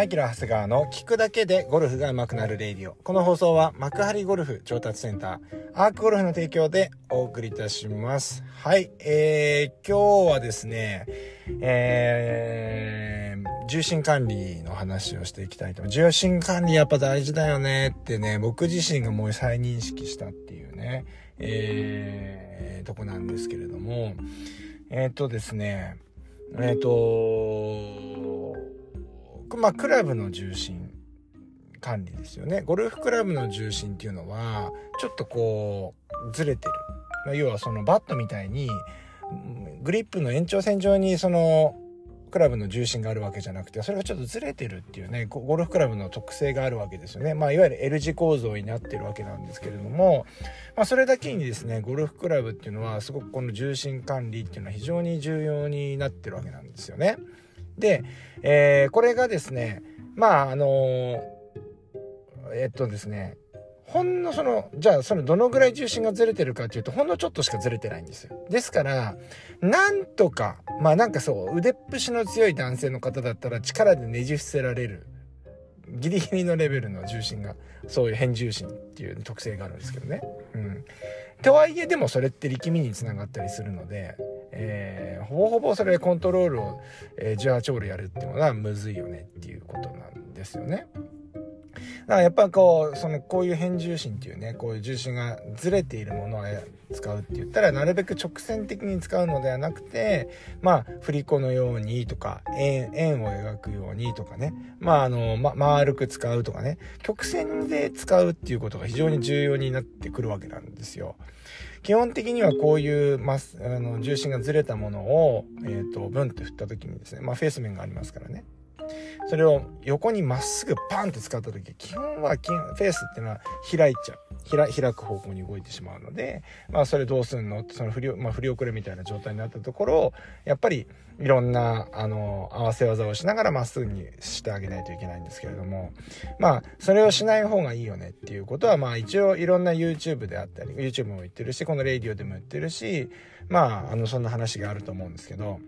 マイケル・長谷川の聞くだけでゴルフが上手くなるレイディオ。この放送は幕張ゴルフ上達センター、アークゴルフの提供でお送りいたします。はい、えー、今日はですね、えー、重心管理の話をしていきたいと。重心管理やっぱ大事だよねってね、僕自身がもう再認識したっていうね、えー、とこなんですけれども、えっ、ー、とですね、えっ、ー、と、まあ、クラブの重心管理ですよね。ゴルフクラブの重心っていうのは、ちょっとこう、ずれてる。まあ、要はそのバットみたいに、グリップの延長線上にその、クラブの重心があるわけじゃなくて、それがちょっとずれてるっていうね、ゴルフクラブの特性があるわけですよね。まあ、いわゆる L 字構造になってるわけなんですけれども、まあ、それだけにですね、ゴルフクラブっていうのは、すごくこの重心管理っていうのは非常に重要になってるわけなんですよね。で、えー、これがですね、まあ、あのー、えっとですね、ほんのその、じゃあそのどのぐらい重心がずれてるかっていうと、ほんのちょっとしかずれてないんですよ。ですから、なんとか、まあなんかそう、腕っぷしの強い男性の方だったら力でねじ伏せられる。ギリギリのレベルの重心が、そういう変重心っていう特性があるんですけどね。うん。とはいえでもそれって力みにつながったりするので、えー、ほぼほぼそれでコントロールを、えー、18ホールやるっていうのはむずいよねっていうことなんですよね。だからやっぱこう、その、こういう変重心っていうね、こういう重心がずれているものを使うって言ったら、なるべく直線的に使うのではなくて、まあ、振り子のようにとか、円、円を描くようにとかね、まあ、あの、ま、丸く使うとかね、曲線で使うっていうことが非常に重要になってくるわけなんですよ。基本的にはこういうマス、あの、重心がずれたものを、えっ、ー、と、ブンって振った時にですね、まあ、フェース面がありますからね。それを横にまっすぐパンって使った時基本はフェースっていうのは開いちゃう開く方向に動いてしまうので、まあ、それどうすんの？ってその振り,、まあ、振り遅れみたいな状態になったところをやっぱりいろんなあの合わせ技をしながらまっすぐにしてあげないといけないんですけれどもまあそれをしない方がいいよねっていうことはまあ一応いろんな YouTube であったり YouTube も言ってるしこのレイディオでも言ってるしまああのそんな話があると思うんですけど。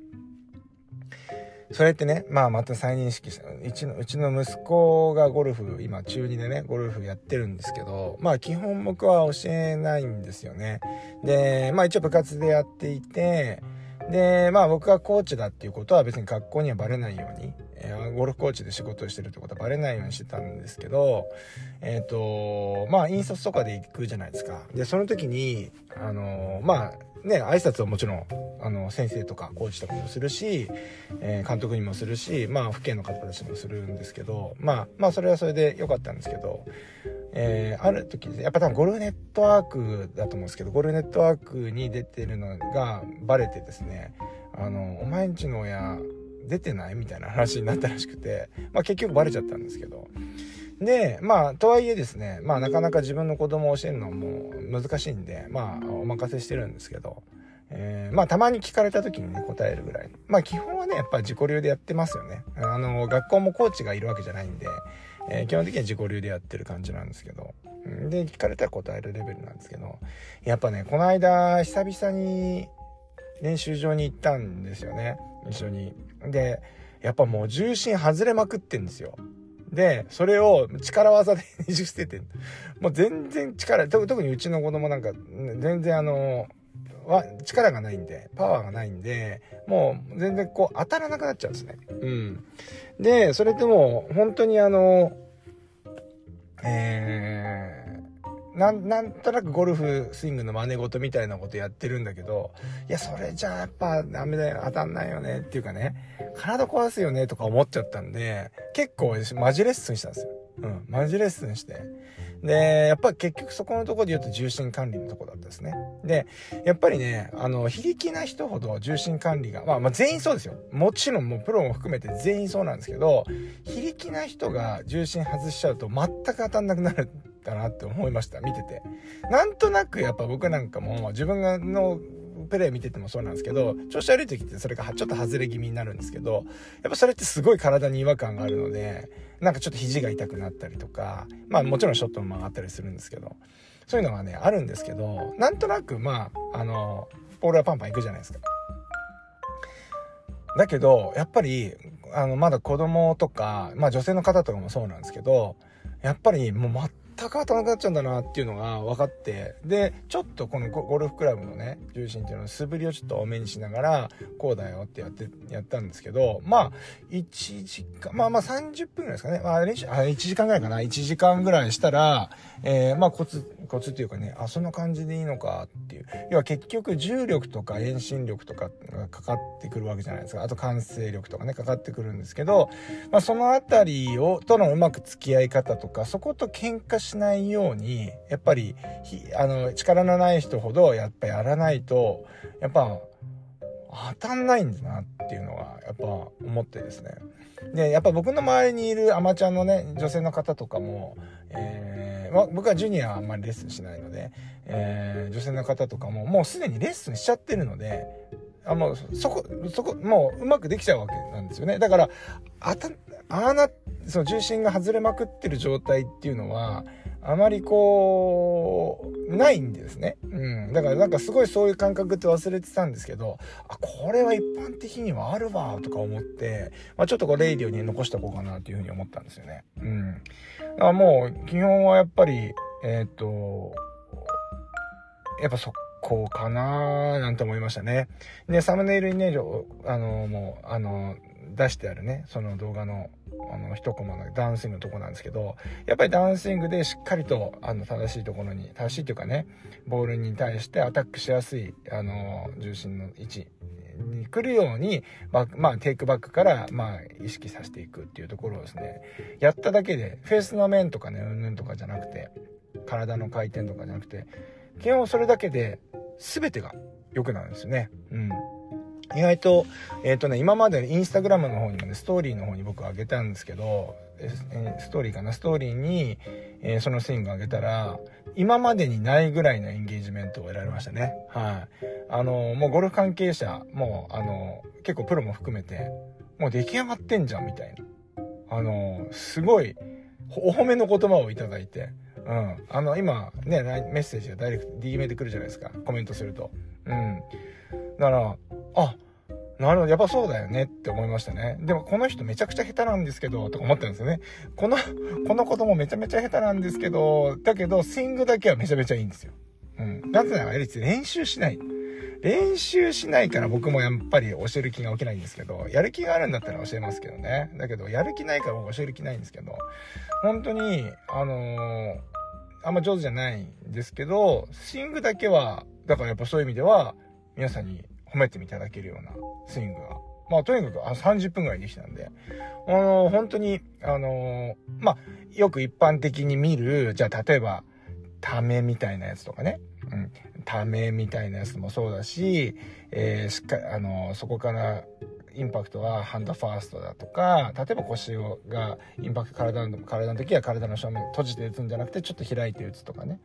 それってね、まあまた再認識した。うちの、うちの息子がゴルフ、今中2でね、ゴルフやってるんですけど、まあ基本僕は教えないんですよね。で、まあ一応部活でやっていて、で、まあ僕がコーチだっていうことは別に学校にはバレないように、えー、ゴルフコーチで仕事をしてるってことはバレないようにしてたんですけど、えっ、ー、と、まあ引率とかで行くじゃないですか。で、その時に、あのまあ、ね、挨拶はもちろん、あの、先生とかコーチとかもするし、えー、監督にもするし、まあ、府警の方たちもするんですけど、まあ、まあ、それはそれで良かったんですけど、えー、ある時やっぱ多分ゴルフネットワークだと思うんですけど、ゴルフネットワークに出てるのがバレてですね、あの、お前んちの親、出てないみたいな話になったらしくて、まあ結局バレちゃったんですけど、で、まあ、とはいえですね、まあ、なかなか自分の子供を教えるのも難しいんで、まあ、お任せしてるんですけど、えー、まあ、たまに聞かれた時にね、答えるぐらい。まあ、基本はね、やっぱ自己流でやってますよね。あの、学校もコーチがいるわけじゃないんで、えー、基本的には自己流でやってる感じなんですけど、で、聞かれたら答えるレベルなんですけど、やっぱね、この間、久々に練習場に行ったんですよね。一緒に。で、やっぱもう重心外れまくってんですよ。で、それを力技でねじ伏せてもう全然力、特にうちの子供なんか、全然あの、は力がないんで、パワーがないんで、もう全然こう当たらなくなっちゃうんですね。うん。で、それってもう本当にあの、えー、なんなんとなくゴルフスイングの真似事みたいなことやってるんだけど、いや、それじゃあやっぱダメだよ、当たんないよねっていうかね、体壊すよねとか思っちゃったんで、結構マジレッスンしたんですよ。うん、マジレッスンして。で、やっぱり結局そこのところで言うと重心管理のとこだったですね。で、やっぱりね、あの、非力な人ほど重心管理が、まあまあ全員そうですよ。もちろんもうプロも含めて全員そうなんですけど、非力な人が重心外しちゃうと全く当たんなくなるだなって思いました見てて。なんとなくやっぱ僕なんかも自分がのプレイ見ててもそうなんですけど調子悪い時ってそれがちょっと外れ気味になるんですけどやっぱそれってすごい体に違和感があるのでなんかちょっと肘が痛くなったりとかまあもちろんショットも曲がったりするんですけどそういうのがねあるんですけどなんとなくまああのポールはパンパンいくじゃないですか。だけどやっぱりあの、まだ子供とか、まあ女性の方とかもそうなんですけど、やっぱりもう全くなくなっちゃうんだなっていうのが分かって、で、ちょっとこのゴルフクラブのね、重心っていうのを素振りをちょっと多めにしながら、こうだよってやって、やったんですけど、まあ、1時間、まあまあ30分ぐらいですかね。まあ練習、あ、1時間ぐらいかな。1時間ぐらいしたら、えー、まあコツ、コツっていうかね、あ、そんな感じでいいのかっていう。要は結局重力とか遠心力とかがかかってくるわけじゃないですか。あと完成力とかね、かかってくるんですけど、まあそのあたりを、とのうまく付き合い方とか、そこと喧嘩ししないように、やっぱり、あの、力のない人ほど、やっぱやらないと、やっぱ、当たんないんだなっていうのは、やっぱ思ってですね。で、やっぱ僕の周りにいるアマチュアのね、女性の方とかも、えー、ま僕はジュニアはあんまりレッスンしないので、えー、女性の方とかも、もうすでにレッスンしちゃってるので、あ、もう、そこ、そこ、もううまくできちゃうわけなんですよね。だから、あた、あな、その重心が外れまくってる状態っていうのは、あまりこう、ないんですね。うん。だからなんかすごいそういう感覚って忘れてたんですけど、あ、これは一般的にはあるわ、とか思って、まあちょっとこうレイディオに残しておこうかなというふうに思ったんですよね。うん。だからもう、基本はやっぱり、えっ、と、やっぱそっこかなーなんて思いましたね。で、サムネイルにね、あの、もう、あの、出してあるね、その動画の、あの、一コマのダウンスイングのとこなんですけど、やっぱりダウンスイングでしっかりと、あの、正しいところに、正しいっていうかね、ボールに対してアタックしやすい、あの、重心の位置に来るように、まあ、まあ、テイクバックから、まあ、意識させていくっていうところをですね、やっただけで、フェースの面とかね、うんぬんとかじゃなくて、体の回転とかじゃなくて、基本それだけで、全てが良くなるんですよね。うん。意外と、えっ、ー、とね、今までインスタグラムの方にもね、ストーリーの方に僕上げたんですけど、えストーリーかな、ストーリーに、えー、そのスイング上げたら、今までにないぐらいのエンゲージメントを得られましたね。はい。あの、もうゴルフ関係者、もう、あの、結構プロも含めて、もう出来上がってんじゃん、みたいな。あの、すごい、お褒めの言葉をいただいて、うん。あの、今、ね、メッセージがダイレクト、DM で来るじゃないですか。コメントすると。うん。だから、あ、なるほど、やっぱそうだよねって思いましたね。でもこの人めちゃくちゃ下手なんですけど、とか思ったんですよね。この、この子供めちゃめちゃ下手なんですけど、だけど、スイングだけはめちゃめちゃいいんですよ。うん。なぜなら、練習しない。練習しないから僕もやっぱり教える気が起きないんですけど、やる気があるんだったら教えますけどね。だけど、やる気ないから僕教える気ないんですけど、本当に、あのー、あんま上手じゃないんですけど、スイングだけは、だからやっぱそういう意味では、皆さんに褒めていただけるようなスイングが。まあ、とにかくあ30分ぐらいできたんで、あのー、本当に、あのー、まあ、よく一般的に見る、じゃあ例えば、ためみたいなやつとかね、うん、ためみたいなやつもそうだし、えー、しっかり、あのー、そこからインパクトはハンドファーストだとか、例えば腰がインパクト体の、体の時は体の正面閉じて打つんじゃなくてちょっと開いて打つとかね。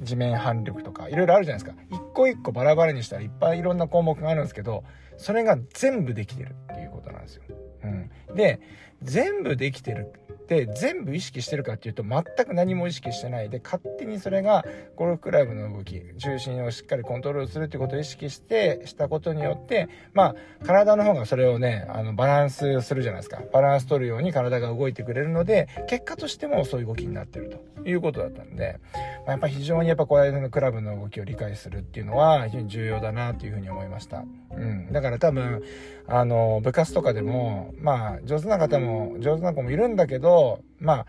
地面反力とか、いろいろあるじゃないですか。一個一個バラバラにしたらいっぱいいろんな項目があるんですけど、それが全部できてるっていうことなんですよ。うん。で、全部できてるって全部意識してるかっていうと全く何も意識してないで勝手にそれがゴルフクラブの動き重心をしっかりコントロールするってことを意識してしたことによってまあ体の方がそれをねあのバランスするじゃないですかバランス取るように体が動いてくれるので結果としてもそういう動きになってるということだったんで、まあ、やっぱ非常にやっぱこういうのクラブの動きを理解するっていうのは非常に重要だなというふうに思いました。うん。だから多分あの部活とかでもまあ上手な方も上手な子もいるんだけどまあ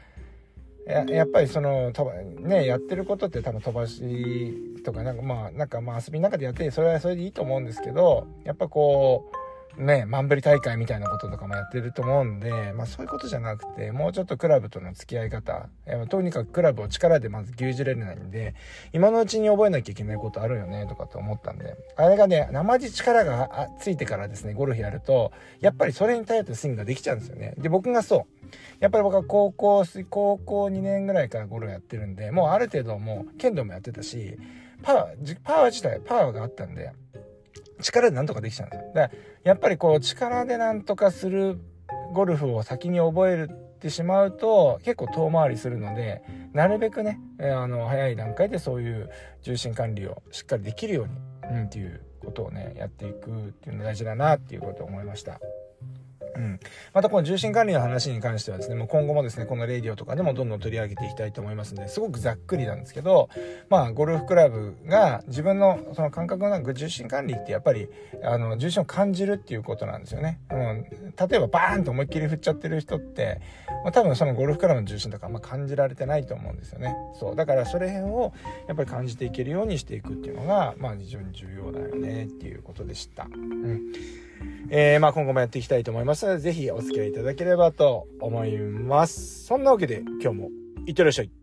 ややっぱりそのねやってることって多分飛ばしとかなんかまあなんかまあ遊びの中でやってそれはそれでいいと思うんですけどやっぱこうね、マンベリ大会みたいなこととかもやってると思うんで、まあそういうことじゃなくて、もうちょっとクラブとの付き合い方、とにかくクラブを力でまず牛耳れないんで、今のうちに覚えなきゃいけないことあるよね、とかって思ったんで、あれがね、生地力がついてからですね、ゴルフやると、やっぱりそれに頼ってスイングができちゃうんですよね。で、僕がそう。やっぱり僕は高校、高校2年ぐらいからゴルフやってるんで、もうある程度もう剣道もやってたし、パワー、パワー自体、パワーがあったんで、力でなんとかできちゃうんですよ。だから、やっぱりこう力でなんとかするゴルフを先に覚えるってしまうと結構遠回りするので、なるべくねえ、あの、早い段階でそういう重心管理をしっかりできるように、うん、っていうことをね、やっていくっていうのが大事だなっていうことを思いました。うん。またこの重心管理の話に関してはですね、もう今後もですね、このレディオとかでもどんどん取り上げていきたいと思いますので、すごくざっくりなんですけど、まあ、ゴルフクラブが自分のその感覚の重心管理ってやっぱり、あの、重心を感じるっていうことなんですよね。うん。例えばバーンと思いっきり振っちゃってる人って、まあ、多分そのゴルフクラブの重心とかあんま感じられてないと思うんですよね。そう。だからそれ辺をやっぱり感じていけるようにしていくっていうのが、まあ非常に重要だよねっていうことでした。うん。えー、まあ今後もやっていきたいと思いますますので、ぜひお付き合いいただければと思います。そんなわけで今日もいってらっしゃい。